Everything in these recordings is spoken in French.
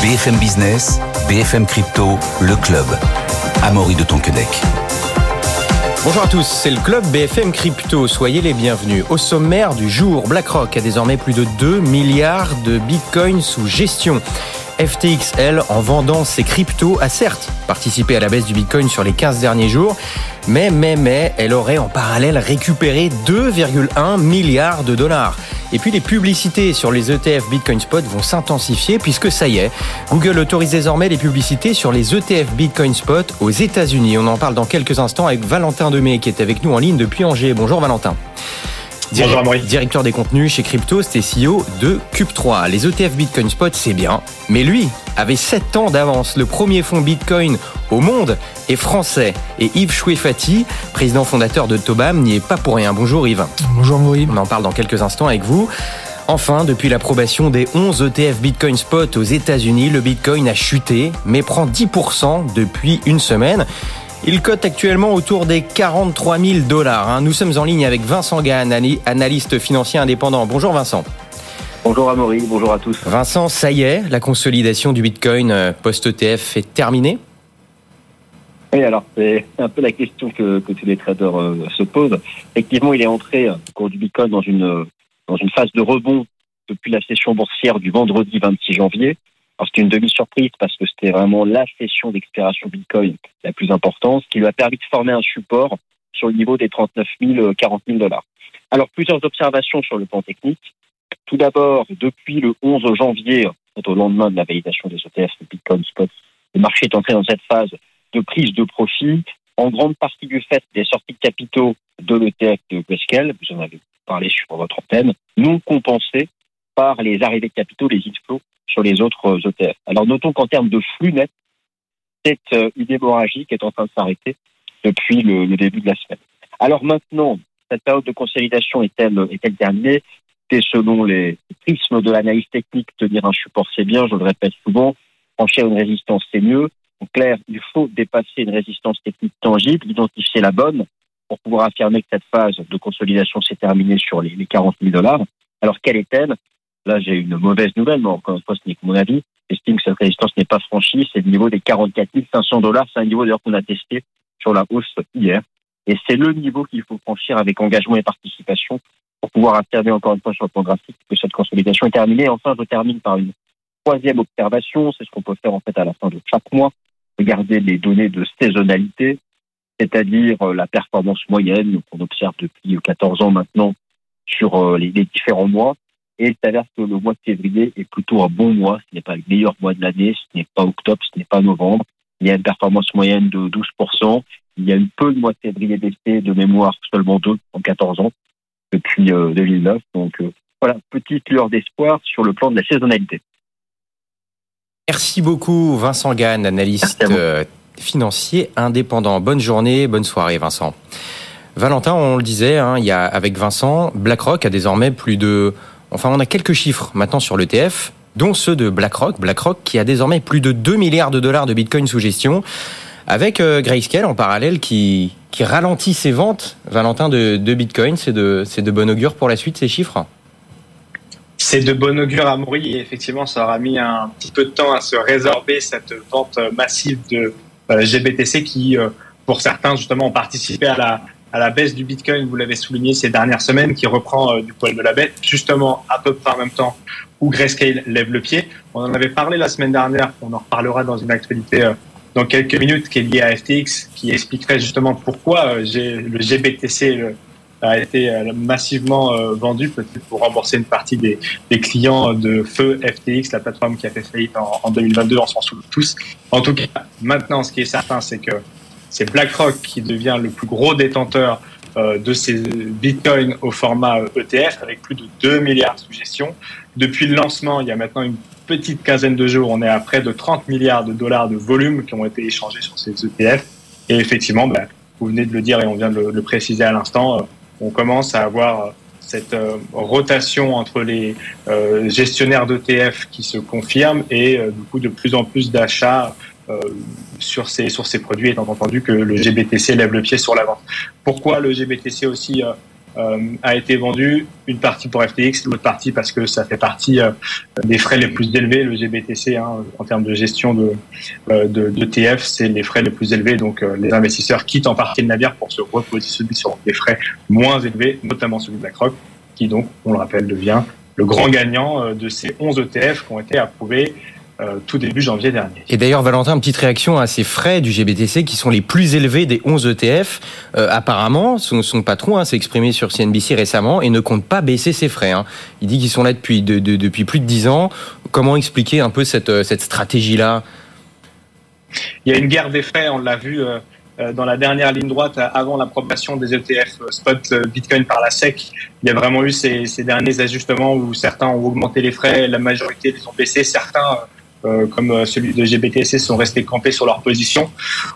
BFM Business, BFM Crypto, le club. Amaury de Tonquedec. Bonjour à tous, c'est le club BFM Crypto. Soyez les bienvenus. Au sommaire du jour, BlackRock a désormais plus de 2 milliards de bitcoins sous gestion. FTXL, en vendant ses cryptos, a certes participé à la baisse du bitcoin sur les 15 derniers jours, mais, mais, mais, elle aurait en parallèle récupéré 2,1 milliards de dollars. Et puis les publicités sur les ETF Bitcoin Spot vont s'intensifier puisque ça y est, Google autorise désormais les publicités sur les ETF Bitcoin Spot aux États-Unis. On en parle dans quelques instants avec Valentin Demey qui est avec nous en ligne depuis Angers. Bonjour Valentin. Bonjour Directeur des contenus chez Crypto, c'était CEO de Cube3. Les ETF Bitcoin Spot, c'est bien, mais lui avait 7 ans d'avance. Le premier fonds Bitcoin au monde est français. Et Yves Chouefati, président fondateur de Tobam, n'y est pas pour rien. Bonjour Yves. Bonjour Maurice. On en parle dans quelques instants avec vous. Enfin, depuis l'approbation des 11 ETF Bitcoin Spot aux États-Unis, le Bitcoin a chuté, mais prend 10% depuis une semaine. Il cote actuellement autour des 43 000 dollars. Hein. Nous sommes en ligne avec Vincent Gann, analyste financier indépendant. Bonjour Vincent. Bonjour Amaury, bonjour à tous. Vincent, ça y est, la consolidation du Bitcoin euh, post-ETF est terminée? Oui, alors c'est un peu la question que, tous les traders euh, se posent. Effectivement, il est entré euh, au cours du Bitcoin dans une, dans une phase de rebond depuis la session boursière du vendredi 26 janvier. Alors c'était une demi-surprise parce que c'était vraiment la session d'expiration Bitcoin la plus importante, ce qui lui a permis de former un support sur le niveau des 39 000, 40 000 dollars. Alors plusieurs observations sur le plan technique. Tout d'abord, depuis le 11 janvier, au lendemain de la validation des ETF de Bitcoin Spot, le marché est entré dans cette phase de prise de profit, en grande partie du fait des sorties de capitaux de l'ETF de Grayscale, vous en avez parlé sur votre antenne, non compensées par les arrivées de capitaux, les inflows sur les autres ETF. Alors notons qu'en termes de flux net, cette euh, une hémorragie qui est en train de s'arrêter depuis le, début de la semaine. Alors maintenant, cette période de consolidation est-elle est-elle terminée? C'est selon les prismes de l'analyse technique, tenir un support c'est bien, je le répète souvent, franchir une résistance c'est mieux. En clair, il faut dépasser une résistance technique tangible, identifier la bonne pour pouvoir affirmer que cette phase de consolidation s'est terminée sur les, les 40 000 dollars. Alors quelle est-elle? Là, j'ai une mauvaise nouvelle, mais encore une fois, ce n'est que mon avis. J'estime que cette résistance n'est pas franchie. C'est le niveau des 44 500 dollars. C'est un niveau d'ailleurs qu'on a testé sur la hausse hier. Et c'est le niveau qu'il faut franchir avec engagement et participation pour pouvoir affirmer encore une fois sur le plan graphique que cette consolidation est terminée. Enfin, je termine par une troisième observation. C'est ce qu'on peut faire en fait à la fin de chaque mois. Regarder les données de saisonnalité, c'est-à-dire euh, la performance moyenne qu'on observe depuis 14 ans maintenant sur euh, les différents mois. Et il s'avère que le mois de février est plutôt un bon mois. Ce n'est pas le meilleur mois de l'année. Ce n'est pas octobre, ce n'est pas novembre. Il y a une performance moyenne de 12%. Il y a eu peu de mois de février d'essai de mémoire, seulement deux en 14 ans, depuis 2009. Euh, Donc euh, voilà, petite lueur d'espoir sur le plan de la saisonnalité. Merci beaucoup Vincent Gann, analyste euh, financier indépendant. Bonne journée, bonne soirée Vincent. Valentin, on le disait, hein, il y a avec Vincent, BlackRock a désormais plus de Enfin, on a quelques chiffres maintenant sur l'ETF, dont ceux de BlackRock. BlackRock qui a désormais plus de 2 milliards de dollars de Bitcoin sous gestion, avec euh, Grayscale en parallèle qui, qui ralentit ses ventes, Valentin, de, Bitcoin. C'est de, de bon augure pour la suite, ces chiffres? C'est de bon augure à Maury et effectivement, ça aura mis un petit peu de temps à se résorber cette vente massive de euh, GBTC qui, euh, pour certains, justement, ont participé à la, à la baisse du Bitcoin, vous l'avez souligné ces dernières semaines, qui reprend euh, du poil de la bête, justement à peu près en même temps où Grayscale lève le pied. On en avait parlé la semaine dernière, on en reparlera dans une actualité euh, dans quelques minutes, qui est liée à FTX, qui expliquerait justement pourquoi euh, le GBTC a été massivement vendu, peut-être pour rembourser une partie des, clients de feu FTX, la plateforme qui a fait faillite en, en 2022, on s'en souvient tous. En tout cas, maintenant, ce qui est certain, c'est que c'est BlackRock qui devient le plus gros détenteur euh, de ces bitcoins au format ETF euh, avec plus de 2 milliards sous gestion. Depuis le lancement, il y a maintenant une petite quinzaine de jours, on est à près de 30 milliards de dollars de volume qui ont été échangés sur ces ETF. Et effectivement, ben, vous venez de le dire et on vient de le, préciser à l'instant, euh, on commence à avoir cette rotation entre les gestionnaires d'ETF qui se confirme et du coup de plus en plus d'achats euh, sur ces, sur ces produits, étant entendu que le GBTC lève le pied sur la vente. Pourquoi le GBTC aussi euh, a été vendu, une partie pour FTX, l'autre partie parce que ça fait partie des frais les plus élevés, le GBTC, hein, en termes de gestion de, de, TF, c'est les frais les plus élevés. Donc les investisseurs quittent en partie le navire pour se repositionner sur des frais moins élevés, notamment celui de BlackRock, qui donc, on le rappelle, devient le grand gagnant de ces 11 ETF qui ont été approuvés euh, tout début janvier dernier. Et d'ailleurs, Valentin, une petite réaction à ces frais du GBTC qui sont les plus élevés des 11 ETF. Euh, apparemment, son, son patron hein, s'est exprimé sur CNBC récemment et ne compte pas baisser ses frais. Hein. Il dit qu'ils sont là depuis, de, de, depuis plus de 10 ans. Comment expliquer un peu cette, euh, cette stratégie-là? Il y a une guerre des frais, on l'a vu dans la dernière ligne droite avant l'approbation des ETF spot Bitcoin par la SEC. Il y a vraiment eu ces, ces derniers ajustements où certains ont augmenté les frais, la majorité les ont baissés, certains euh, comme euh, celui de GBTC sont restés campés sur leur position.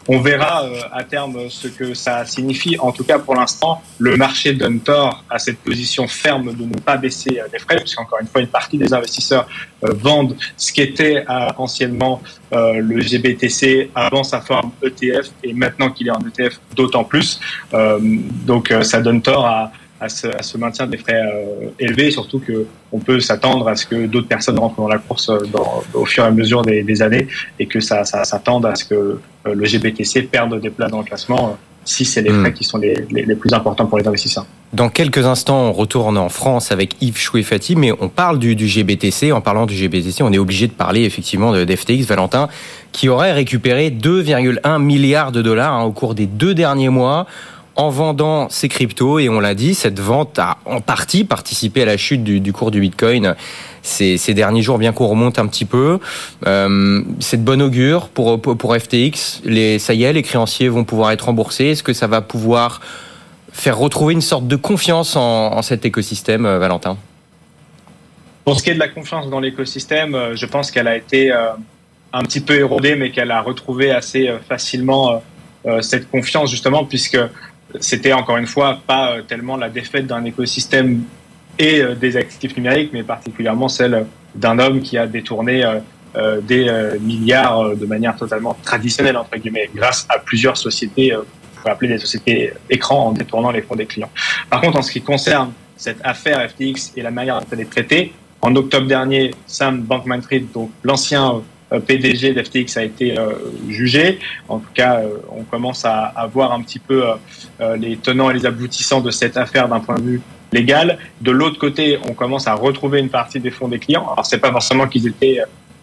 On verra euh, à terme ce que ça signifie. En tout cas, pour l'instant, le marché donne tort à cette position ferme de ne pas baisser les frais, puisqu'encore une fois, une partie des investisseurs vendent ce qu'était anciennement le GBTC avant sa forme ETF et maintenant qu'il est en ETF d'autant plus. donc, ça donne tort à à ce, maintien des frais euh, élevés, surtout qu'on peut s'attendre à ce que d'autres personnes rentrent dans la course euh, au fur et à mesure des, années et que ça, ça s'attende à ce que euh, le GBTC perde des places dans le classement si c'est les hmm. frais qui sont les, plus importants pour les investisseurs. Dans quelques instants, on retourne en France avec Yves Chouefati, mais on parle du, du, GBTC. En parlant du GBTC, on est obligé de parler effectivement de d'FTX, Valentin, qui aurait récupéré 2,1 milliards de dollars hein, au cours des deux derniers mois en vendant ces cryptos et on l'a dit, cette vente a en partie participé à la chute du, cours du Bitcoin ces, derniers jours, bien qu'on remonte un petit peu. Euh, c'est de bonne augure pour, pour FTX. Les, ça y est, les créanciers vont pouvoir être remboursés. Est-ce que ça va pouvoir faire retrouver une sorte de confiance en, cet écosystème, euh, Valentin? Pour ce qui est de la confiance dans l'écosystème, euh, je pense qu'elle a été un petit peu érodée, mais qu'elle a retrouvé assez facilement cette confiance justement puisque c'était encore une fois pas euh, tellement la défaite d'un écosystème et euh, des actifs numériques, mais particulièrement celle d'un homme qui a détourné euh, des milliards de manière totalement traditionnelle, entre guillemets, grâce à plusieurs sociétés, on appeler des sociétés écrans en détournant les fonds des clients. Par contre, en ce qui concerne cette affaire FTX et la manière dont elle est traitée, en octobre dernier, Sam Bankman-Fried, donc l'ancien PDG d'FTX a été euh, jugé. En tout cas, euh, on commence à, voir un petit peu les tenants et les aboutissants de cette affaire d'un point de vue légal. De l'autre côté, on commence à retrouver une partie des fonds des clients. Alors, c'est pas forcément qu'ils étaient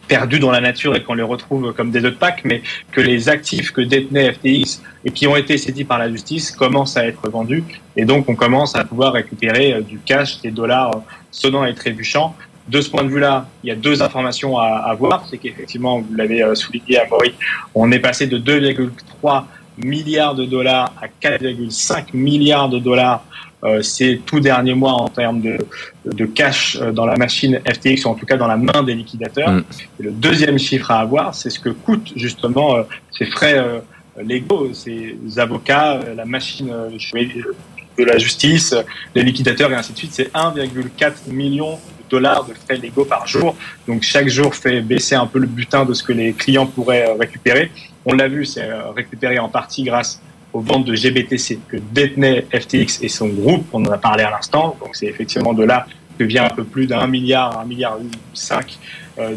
perdus dans la nature et qu'on les retrouve comme des autres packs, mais que les actifs que détenait FTX et qui ont été saisis par la justice commencent à être vendus. Et donc, on commence à pouvoir récupérer du cash, des dollars sonnants et trébuchants de ce point de vue-là, il y a deux informations à, à voir. C'est qu'effectivement, vous l'avez euh, souligné à Maurice, on est passé de 2,3 milliards de dollars à 4,5 milliards de dollars euh, ces tout derniers mois en termes de, de cash euh, dans la machine FTX, ou en tout cas dans la main des liquidateurs. Mm. Et le deuxième chiffre à avoir, c'est ce que coûtent justement euh, ces frais euh, légaux, ces avocats, la machine de la justice, les liquidateurs et ainsi de suite. C'est 1,4 million dollars de frais légaux par jour. Donc chaque jour fait baisser un peu le butin de ce que les clients pourraient euh, récupérer. On l'a vu, c'est euh, récupéré en partie grâce aux ventes de GBTC que détenait FTX et son groupe, on en a parlé à l'instant. Donc c'est effectivement de là que vient un peu plus d'un milliard, un milliard cinq euh,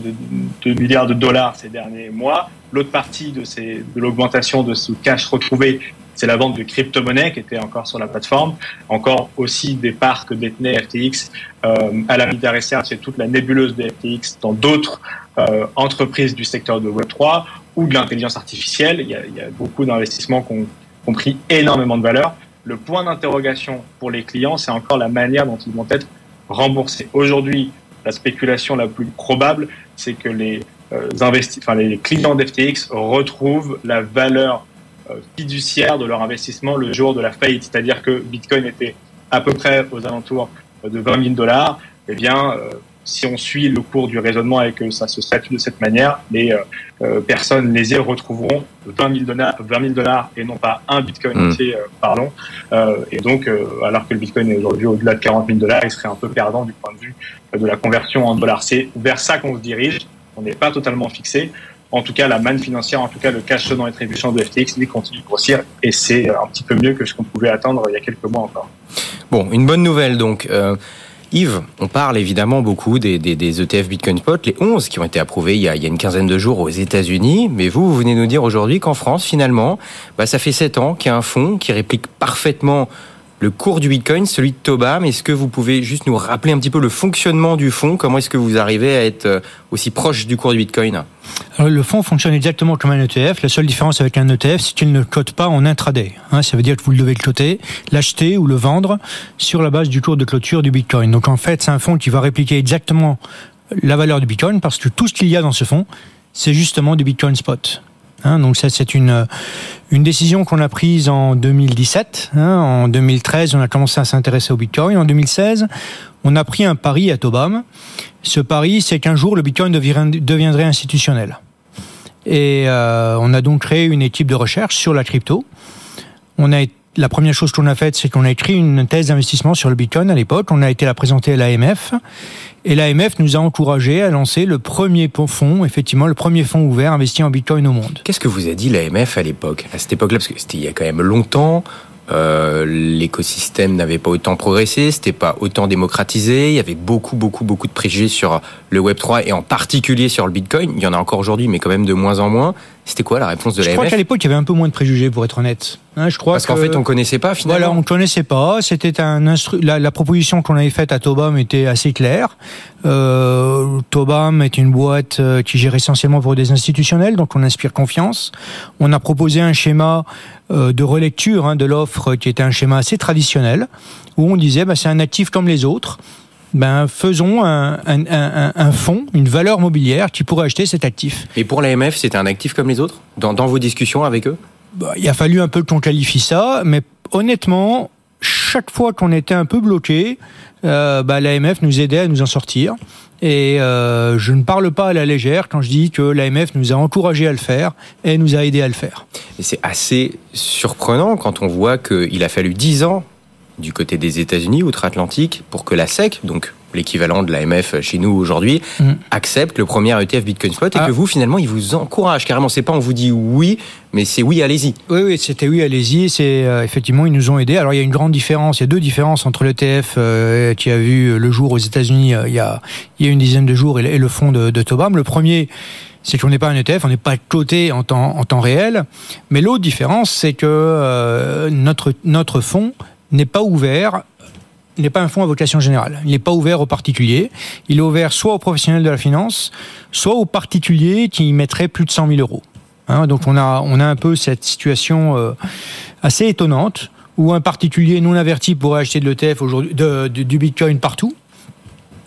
de, milliards de dollars ces derniers mois. L'autre partie de, de l'augmentation de ce cash retrouvé, c'est la vente de crypto-monnaies qui était encore sur la plateforme, encore aussi des parts que détenait FTX euh, à la Research c'est toute la nébuleuse de FTX dans d'autres euh, entreprises du secteur de Web3 ou de l'intelligence artificielle. Il y a, beaucoup d'investissements qui ont, pris énormément de valeur. Le point d'interrogation pour les clients, c'est encore la manière dont ils vont être remboursés. Aujourd'hui, la spéculation la plus probable, c'est que les, euh, enfin, les clients d'FTX retrouvent la valeur euh, fiduciaire de leur investissement le jour de la faillite. C'est-à-dire que Bitcoin était à peu près aux alentours de 20 000 dollars. Eh bien, euh, si on suit le cours du raisonnement et que ça se statue de cette manière, les euh, personnes lésées retrouveront 20 000 dollars, 20 dollars et non pas un Bitcoin mmh. entier, parlons. et donc, alors que le Bitcoin est aujourd'hui au-delà de 40 000 dollars, il serait un peu perdant du point de vue de la conversion en dollars. C'est vers ça qu'on se dirige. On n'est pas totalement fixé en tout cas la manne financière, en tout cas le cash dans les trébuchants de FTX, lui continue de grossir et c'est un petit peu mieux que ce qu'on pouvait attendre il y a quelques mois encore. Bon, une bonne nouvelle donc. Euh, Yves, on parle évidemment beaucoup des, ETF Bitcoin Spot, les 11 qui ont été approuvés il y a, une quinzaine de jours aux États-Unis. Mais vous, vous venez nous dire aujourd'hui qu'en France, finalement, bah, ça fait 7 ans qu'il y a un fonds qui réplique parfaitement le cours du Bitcoin, celui de Tobam. Est-ce que vous pouvez juste nous rappeler un petit peu le fonctionnement du fonds? Comment est-ce que vous arrivez à être euh, aussi proche du cours du Bitcoin? Le fonds fonctionne exactement comme un ETF. La seule différence avec un ETF, c'est qu'il ne cote pas en intraday. Hein, ça veut dire que vous devez le coter, l'acheter ou le vendre sur la base du cours de clôture du Bitcoin. Donc en fait, c'est un fonds qui va répliquer exactement la valeur du Bitcoin parce que tout ce qu'il y a dans ce fonds, c'est justement du Bitcoin spot. Hein, donc ça, c'est une, une décision qu'on a prise en 2017. Hein, en 2013, on a commencé à s'intéresser au Bitcoin. En 2016, on a pris un pari à Tobam. Ce pari, c'est qu'un jour, le Bitcoin deviendrait institutionnel. Et euh, on a donc créé une équipe de recherche sur la crypto. On a la première chose qu'on a faite, c'est qu'on a écrit une thèse d'investissement sur le Bitcoin à l'époque. On a été la présenter à l'AMF. Et l'AMF nous a encouragé à lancer le premier fonds, effectivement, le premier fonds ouvert investi en Bitcoin au monde. Qu'est-ce que vous a dit l'AMF à l'époque À cette époque-là, parce que c'était il y a quand même longtemps, euh, l'écosystème n'avait pas autant progressé, c'était pas autant démocratisé, il y avait beaucoup, beaucoup, beaucoup de préjugés sur le Web3 et en particulier sur le Bitcoin. Il y en a encore aujourd'hui, mais quand même de moins en moins. C'était quoi la réponse de l'AMF Je crois qu'à l'époque, il y avait un peu moins de préjugés, pour être honnête. Hein, je crois Parce qu'en fait, on connaissait pas finalement. Voilà, on connaissait pas. C'était un instru... la, la, proposition qu'on avait faite à Tobam était assez claire. Euh, Tobam est une boîte euh, qui gère essentiellement pour des institutionnels, donc on inspire confiance. On a proposé un schéma euh, de relecture hein, de l'offre qui était un schéma assez traditionnel, où on disait bah, c'est un actif comme les autres ben, faisons un, un, un, un, fonds, une valeur mobilière qui pourrait acheter cet actif. Et pour l'AMF, c'était un actif comme les autres? Dans, dans vos discussions avec eux? Bah, Il a fallu un peu qu'on qualifie ça, mais honnêtement, chaque fois qu'on était un peu bloqué, euh, bah, l'AMF nous aidait à nous en sortir. Et euh, je ne parle pas à la légère quand je dis que l'AMF nous a encouragé à le faire et nous a aidé à le faire. Et c'est assez surprenant quand on voit qu'il a fallu 10 ans du côté des États-Unis, outre-Atlantique, pour que la SEC, donc l'équivalent de l'AMF chez nous aujourd'hui, mm. accepte le premier ETF Bitcoin Spot et ah. que vous, finalement, il vous encourage carrément. C'est pas on vous dit oui, mais c'est oui, allez-y. Oui, oui, c'était oui, allez-y. C'est euh, effectivement, ils nous ont aidés. Alors, il y a une grande différence. Il y a deux différences entre l'ETF euh, qui a vu le jour aux États-Unis euh, il, y a, il y a une dizaine de jours et, le fonds de, de Tobam. Le premier, c'est qu'on n'est pas un ETF, on n'est pas coté en temps, en temps réel. Mais l'autre différence, c'est que notre, notre fonds n'est pas ouvert n'est pas un fonds à vocation générale. Il n'est pas ouvert aux particuliers. Il est ouvert soit aux professionnels de la finance, soit aux particuliers qui y mettraient plus de 100 000 euros. Hein, donc on a, on a un peu cette situation euh, assez étonnante où un particulier non averti pourrait acheter de l'ETF aujourd'hui, de, du Bitcoin partout.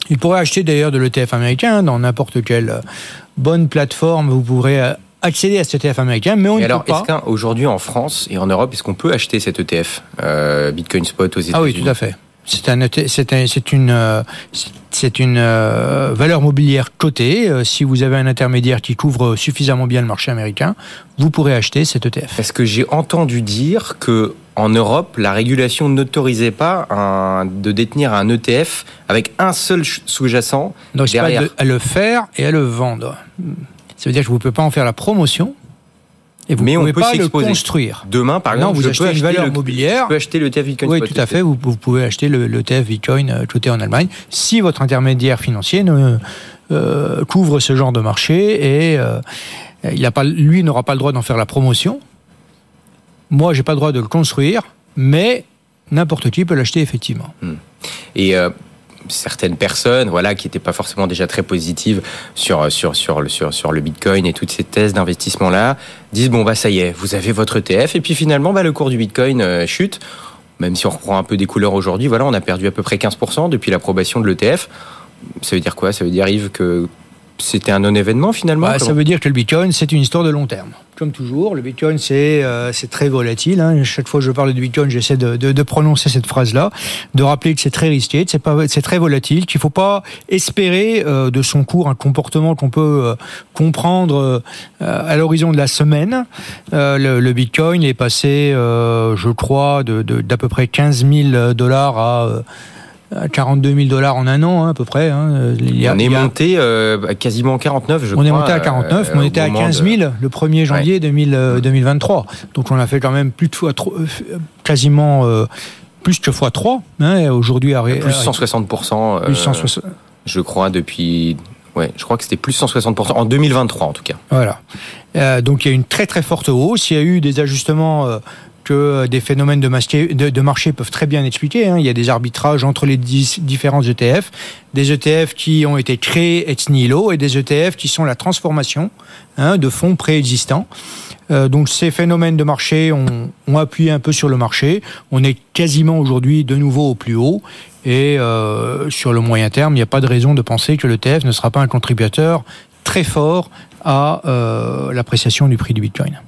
Il pourrait acheter d'ailleurs de l'ETF américain dans n'importe quelle bonne plateforme. Vous pourrez euh, accéder à cet ETF américain, mais on ne alors, peut pas. est-ce qu'aujourd'hui en France et en Europe, est-ce qu'on peut acheter cet ETF euh, Bitcoin Spot aux États-Unis Ah oui, tout à fait. C'est un, c'est une, euh, c'est une euh, valeur mobilière cotée. Si vous avez un intermédiaire qui couvre suffisamment bien le marché américain, vous pourrez acheter cet ETF. Parce que j'ai entendu dire que en Europe, la régulation n'autorisait pas un, de détenir un ETF avec un seul sous-jacent derrière? Pas à le faire et à le vendre. Ça veut dire que vous ne pouvez pas en faire la promotion. Et vous mais pouvez on peut pas le construire. Demain, par exemple, vous achetez une valeur mobilière. Je peux acheter le TF Bitcoin. Oui, tout à fait. Vous, pouvez acheter le, TF Bitcoin euh, coté en Allemagne si votre intermédiaire financier ne, euh, couvre ce genre de marché et euh, il a pas, lui n'aura pas le droit d'en faire la promotion. Moi, j'ai pas le droit de le construire, mais n'importe qui peut l'acheter effectivement. Hmm. Et euh, certaines personnes, voilà, qui n'étaient pas forcément déjà très positives sur sur sur le sur, sur le Bitcoin et toutes ces thèses d'investissement là, disent bon bah ça y est, vous avez votre ETF et puis finalement bah le cours du Bitcoin euh, chute. Même si on reprend un peu des couleurs aujourd'hui, voilà, on a perdu à peu près 15% depuis l'approbation de l'ETF. Ça veut dire quoi? Ça veut dire Yves que c'était un non-événement finalement bah, Ça veut dire que le Bitcoin, c'est une histoire de long terme. Comme toujours, le Bitcoin, c'est euh, très volatile. Hein. Chaque fois que je parle de Bitcoin, j'essaie de, de, de, prononcer cette phrase-là, de rappeler que c'est très risqué, c'est très volatile, qu'il ne faut pas espérer euh, de son cours un comportement qu'on peut euh, comprendre euh, à l'horizon de la semaine. Le, le, Bitcoin est passé, je crois, d'à de, peu près 15 000 dollars à 42 000 dollars en un an, hein, à peu près. Hein. Il on est monté euh, à quasiment 49, je on crois. On est monté à 49, mais on était à 15 000 le 1er janvier 2023. Donc on a fait quand même plus de fois, quasiment plus que x3. Hein, Aujourd'hui, plus 160%. Euh, plus 160... Je crois depuis Ouais, je crois que c'était plus 160% en 2023 en tout cas. Voilà. Euh, donc il y a une très très forte hausse. Il y a eu des ajustements euh, que des phénomènes de marché, peuvent très bien expliquer. Hein. Il y a des arbitrages entre les différents ETF, des ETF qui ont été créés ex nihilo et des ETF qui sont la transformation hein, de fonds préexistants. Euh, donc ces phénomènes de marché ont, appuyé un peu sur le marché. On est quasiment aujourd'hui de nouveau au plus haut. Et euh, sur le moyen terme, il n'y a pas de raison de penser que l'ETF ne sera pas un contributeur très fort à euh, l'appréciation du prix du Bitcoin.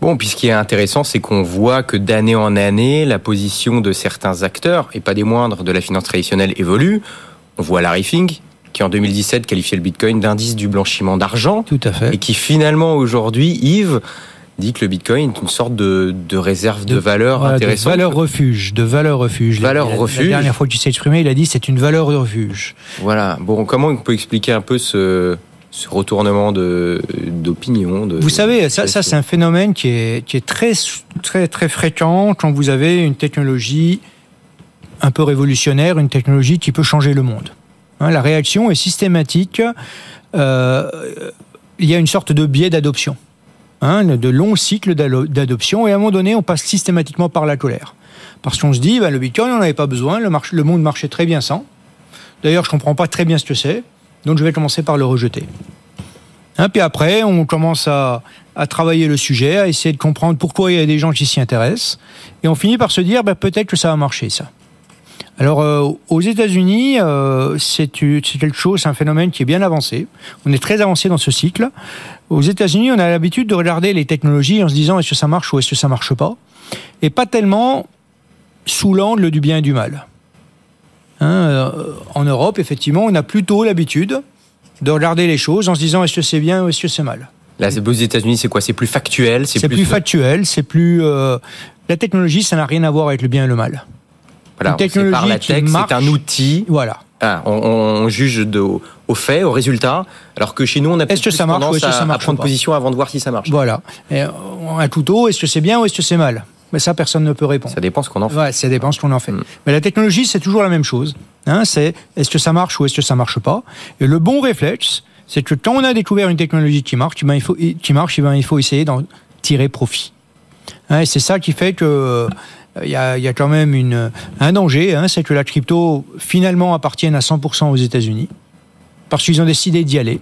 Bon, puis ce qui est intéressant, c'est qu'on voit que d'année en année, la position de certains acteurs, et pas des moindres, de la finance traditionnelle évolue. On voit Larry Fink, qui en 2017 qualifiait le Bitcoin d'indice du blanchiment d'argent. Tout à fait. Et qui finalement aujourd'hui, Yves, dit que le Bitcoin est une sorte de, de réserve de, valeur intéressante. De valeur refuge, de valeur refuge. Valeur la, refuge. La dernière fois qu'il s'est exprimé, il a dit c'est une valeur refuge. Voilà. Bon, comment on peut expliquer un peu ce, ce retournement d'opinion Vous savez, ça, ça c'est un phénomène qui est, qui est très, très, très fréquent quand vous avez une technologie un peu révolutionnaire, une technologie qui peut changer le monde. Hein, la réaction est systématique. Euh, il y a une sorte de biais d'adoption. Hein, de longs cycles d'adoption, et à un moment donné, on passe systématiquement par la colère. Parce qu'on se dit, bah, le Bitcoin, on n'en avait pas besoin, le, le monde marchait très bien sans. D'ailleurs, je ne comprends pas très bien ce que c'est, donc je vais commencer par le rejeter. Hein, puis après, on commence à, travailler le sujet, à essayer de comprendre pourquoi il y a des gens qui s'y intéressent, et on finit par se dire, bah, peut-être que ça va marcher, ça. Alors euh, aux États-Unis, euh, c'est quelque chose, c'est un phénomène qui est bien avancé. On est très avancé dans ce cycle. Aux États-Unis, on a l'habitude de regarder les technologies en se disant est-ce que ça marche ou est-ce que ça marche pas, et pas tellement sous l'angle du bien et du mal. Hein, euh, en Europe, effectivement, on a plutôt l'habitude de regarder les choses en se disant est-ce que c'est bien ou est-ce que c'est mal? Là, aux États-Unis, c'est quoi? C'est plus factuel C'est plus... factuel, c'est plus. La technologie, ça n'a rien à voir avec le bien et le mal. Voilà, technologie la tech, c'est un outil. Voilà. Ah, on, juge de, au fait, au résultat, alors que chez nous, on a est-ce que ça marche marche à prendre position avant de voir si ça marche. Voilà. Et euh, un couteau, est-ce que c'est bien ou est-ce que c'est mal? Mais ça, personne ne peut répondre. Ça dépend ce qu'on en fait. Ouais, ça dépend ce qu'on en fait. Mm. Mais la technologie, c'est toujours la même chose. Hein, c'est est-ce que ça marche ou est-ce que ça marche pas Et le bon réflexe, c'est que quand on a découvert une technologie qui marche, eh ben, il faut, qui marche, eh ben, il faut essayer d'en tirer profit. Hein, et c'est ça qui fait que il y a, quand même une, un danger, hein, c'est que la crypto finalement appartienne à 100% aux États-Unis, parce qu'ils ont décidé d'y aller.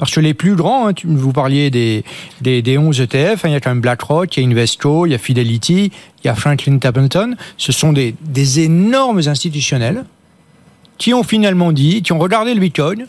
Parce que les plus grands, hein, vous parliez des, des, des 11 ETF, hein, il y a quand même BlackRock, il y a Invesco, il y a Fidelity, il y a Franklin Templeton. Ce sont des, des énormes institutionnels qui ont finalement dit, qui ont regardé le Bitcoin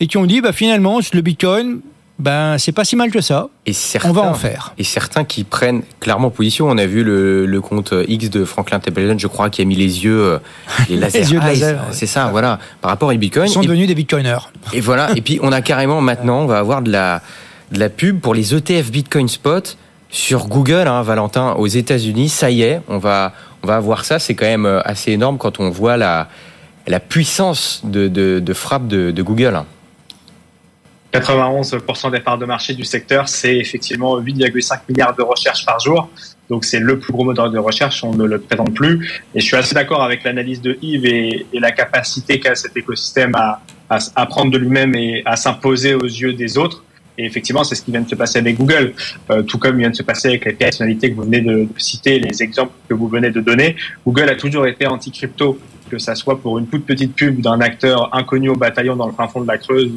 et qui ont dit, bah, finalement, le Bitcoin, ben c'est pas si mal que ça. Et certains, on va en faire. Et certains qui prennent clairement position. On a vu le, le compte X de Franklin Templeton, je crois, qui a mis les yeux, euh, les lasers. les yeux de laser. C'est ça, voilà. Par rapport au Bitcoin. Ils sont devenus des Bitcoiners. Et voilà. et puis on a carrément maintenant, on va avoir de la de la pub pour les ETF Bitcoin Spot sur Google, hein, Valentin, aux États-Unis. Ça y est, on va on va avoir ça. C'est quand même euh, assez énorme quand on voit la la puissance de, de, de frappe de, de Google. 91% des parts de marché du secteur, c'est effectivement 8,5 milliards de recherches par jour. Donc c'est le plus gros moteur de recherche, on ne le présente plus. Et je suis assez d'accord avec l'analyse de Yves et, la capacité qu'a cet écosystème à, à, à prendre de lui-même et à s'imposer aux yeux des autres. Et effectivement, c'est ce qui vient de se passer avec Google, euh, tout comme il vient de se passer avec les personnalités que vous venez de, citer, les exemples que vous venez de donner. Google a toujours été anti-crypto, que ça soit pour une toute petite pub d'un acteur inconnu au bataillon dans le fin fond de la Creuse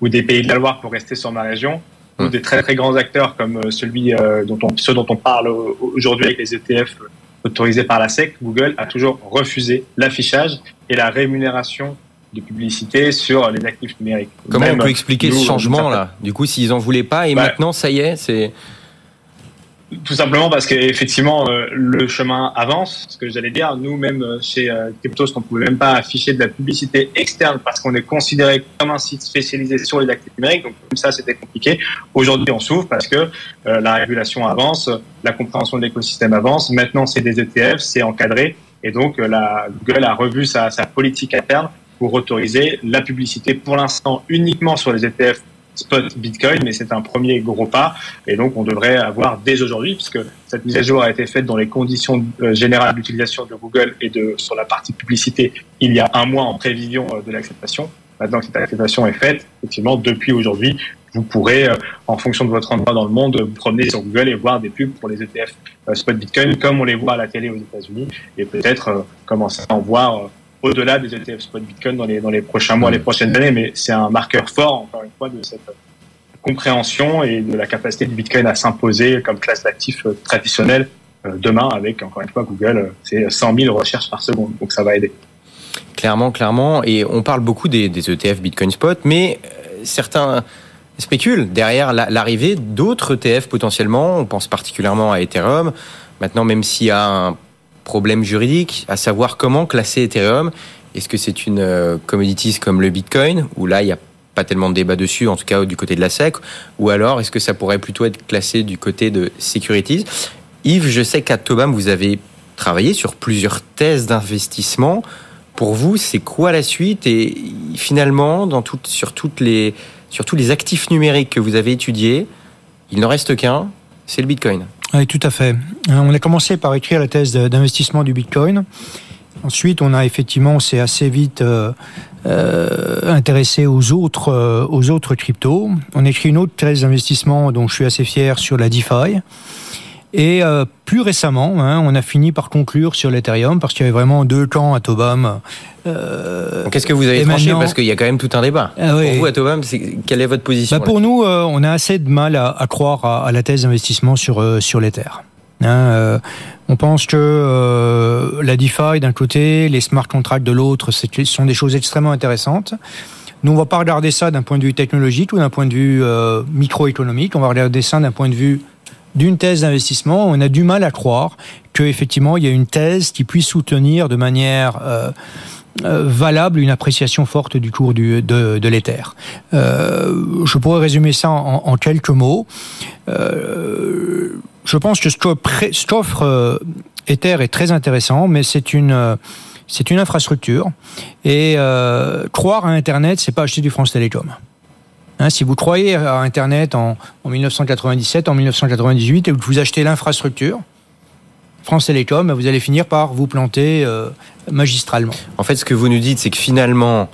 ou des pays de la Loire pour rester sur ma région, ou hum. des très très grands acteurs comme euh, celui euh, dont on, ceux dont on parle aujourd'hui avec les ETF autorisés par la SEC, Google a toujours refusé l'affichage et la rémunération de publicité sur les actifs numériques. Comment on peut expliquer ce changement-là Du coup, s'ils en voulaient pas et bah, maintenant, ça y est, c'est tout simplement parce qu'effectivement, euh, le chemin avance. Ce que j'allais dire, nous, même euh, chez euh, Cryptos, on ne pouvait même pas afficher de la publicité externe parce qu'on est considéré comme un site spécialisé sur les actifs numériques. Donc, comme ça, c'était compliqué. Aujourd'hui, on s'ouvre parce que la régulation avance, la compréhension de l'écosystème avance. Maintenant, c'est des ETF, c'est encadré. Et donc, la Google a revu sa, sa politique interne pour autoriser la publicité pour l'instant uniquement sur les ETF spot Bitcoin, mais c'est un premier gros pas. Et donc, on devrait avoir dès aujourd'hui, puisque cette mise à jour a été faite dans les conditions euh, générales d'utilisation de Google et de sur la partie publicité il y a un mois en prévision euh, de l'acceptation. Maintenant que cette acceptation est faite, effectivement, depuis aujourd'hui, vous pourrez, euh, en fonction de votre endroit dans le monde, vous promener sur Google et voir des pubs pour les ETF spot Bitcoin, comme on les voit à la télé aux États-Unis, et peut-être commencer à en voir au-delà des ETF spot Bitcoin dans les, dans les prochains mois, les prochaines années. Mais c'est un marqueur fort, encore une fois, de cette compréhension et de la capacité du Bitcoin à s'imposer comme classe d'actifs euh, traditionnelle euh, demain avec, encore une fois, Google, euh, c'est 100 000 recherches par seconde. Donc ça va aider. Clairement, clairement. Et on parle beaucoup des, des ETF Bitcoin Spot, mais certains spéculent derrière l'arrivée d'autres ETF potentiellement. On pense particulièrement à Ethereum. Maintenant, même s'il y a un problème juridique, à savoir comment classer Ethereum. Est-ce que c'est une euh, commodities comme le Bitcoin, où là, il n'y a pas tellement de débat dessus, en tout cas du côté de la SEC, ou alors est-ce que ça pourrait plutôt être classé du côté de Securities? Yves, je sais qu'à Tobam, vous avez travaillé sur plusieurs thèses d'investissement. Pour vous, c'est quoi la suite? Et finalement, dans tout, sur, sur tous les actifs numériques que vous avez étudiés, il n'en reste qu'un, c'est le Bitcoin. Oui, tout à fait. Euh, on a commencé par écrire la thèse d'investissement du Bitcoin. Ensuite, on a effectivement, assez vite euh, euh, intéressé aux autres, euh, aux autres cryptos. On a écrit une autre thèse d'investissement dont je suis assez fier sur la DeFi. Et euh, plus récemment, hein, on a fini par conclure sur l'Ethereum parce qu'il y avait vraiment deux camps à Tobam. Euh, Qu'est-ce que vous avez tranché Parce qu'il y a quand même tout un débat. Ah pour vous, à Tobam, quelle est votre position bah Pour nous, euh, on a assez de mal à, à croire à, à, la thèse d'investissement sur, euh, sur l'Ether. Hein, euh, on pense que euh, la DeFi d'un côté, les smart contracts de l'autre, ce sont des choses extrêmement intéressantes. Nous, on va pas regarder ça d'un point de vue technologique ou d'un point de vue euh, microéconomique. On va regarder ça d'un point de vue d'une thèse d'investissement, on a du mal à croire qu'effectivement il y a une thèse qui puisse soutenir de manière euh, euh, valable une appréciation forte du cours de, de l'Ether. Euh, je pourrais résumer ça en, quelques mots. Je pense que ce qu'offre Ether est très intéressant, mais c'est une c'est une infrastructure et croire à Internet, c'est pas acheter du France Télécom. Hein, si vous croyez à Internet en, en, 1997, en 1998, et que vous achetez l'infrastructure, France Télécom, vous allez finir par vous planter euh, magistralement. En fait, ce que vous nous dites, c'est que finalement,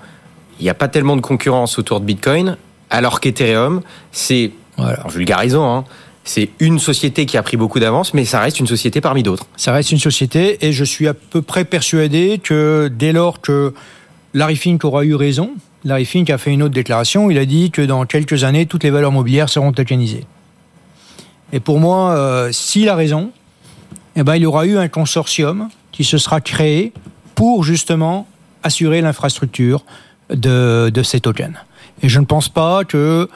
il n'y a pas tellement de concurrence autour de Bitcoin, alors qu'Ethereum, c'est, voilà. en vulgarisant, hein, c'est une société qui a pris beaucoup d'avance, mais ça reste une société parmi d'autres. Ça reste une société, et je suis à peu près persuadé que dès lors que Larry Fink aura eu raison, Larry Fink a fait une autre déclaration. Il a dit que dans quelques années, toutes les valeurs mobilières seront tokenisées. Et pour moi, euh, s'il a raison, eh ben, il y aura eu un consortium qui se sera créé pour justement assurer l'infrastructure de, de, ces tokens. Et je ne pense pas que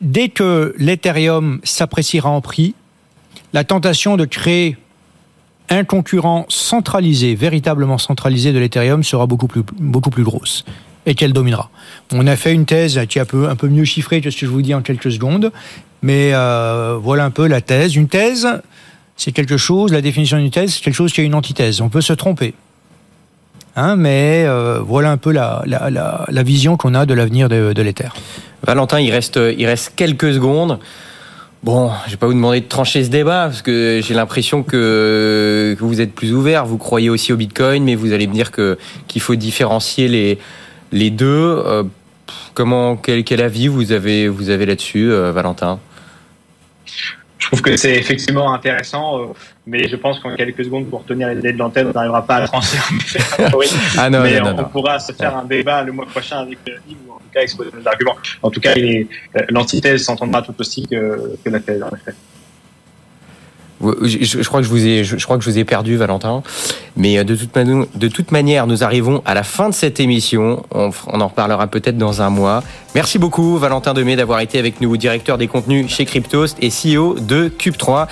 dès que l'Ethereum s'appréciera en prix, la tentation de créer un concurrent centralisé, véritablement centralisé de l'Ethereum sera beaucoup plus, beaucoup grosse et qu'elle dominera. On a fait une thèse qui est un peu, mieux chiffrée que ce que je vous dis en quelques secondes, mais euh, voilà un peu la thèse. Une thèse, c'est quelque chose, la définition d'une thèse, c'est quelque chose qui a une antithèse. On peut se tromper. Hein, mais euh, voilà un peu la, vision qu'on a de l'avenir de, de. Valentin, il reste quelques secondes. Bon, je vais pas vous demander de trancher ce débat parce que j'ai l'impression que, vous êtes plus ouvert. Vous croyez aussi au Bitcoin, mais vous allez me dire que qu'il faut différencier les les deux. Euh, comment quel, quel avis vous avez vous avez là-dessus, euh, Valentin? Je trouve que c'est effectivement intéressant, euh, mais je pense qu'en quelques secondes, pour tenir les idées de l'antenne, on n'arrivera pas à trancher. ah non, mais non, on, non, on, pourra se faire un débat le mois prochain avec Yves, ou en tout cas exposer nos arguments. En tout cas, l'antithèse s'entendra tout aussi que, que la thèse, en effet. Je, crois que je vous ai, je, crois que je vous ai perdu, Valentin. Mais de toute, mani de toute manière, nous arrivons à la fin de cette émission. On, en reparlera peut-être dans un mois. Merci beaucoup, Valentin Demey, d'avoir été avec nous, directeur des contenus chez Cryptost et CEO de Cube3.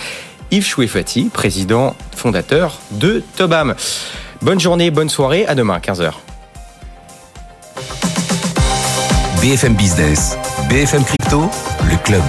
Yves Chouefati, président fondateur de Tobam. Bonne journée, bonne soirée. À demain, 15h. BFM Business, BFM Crypto, le club.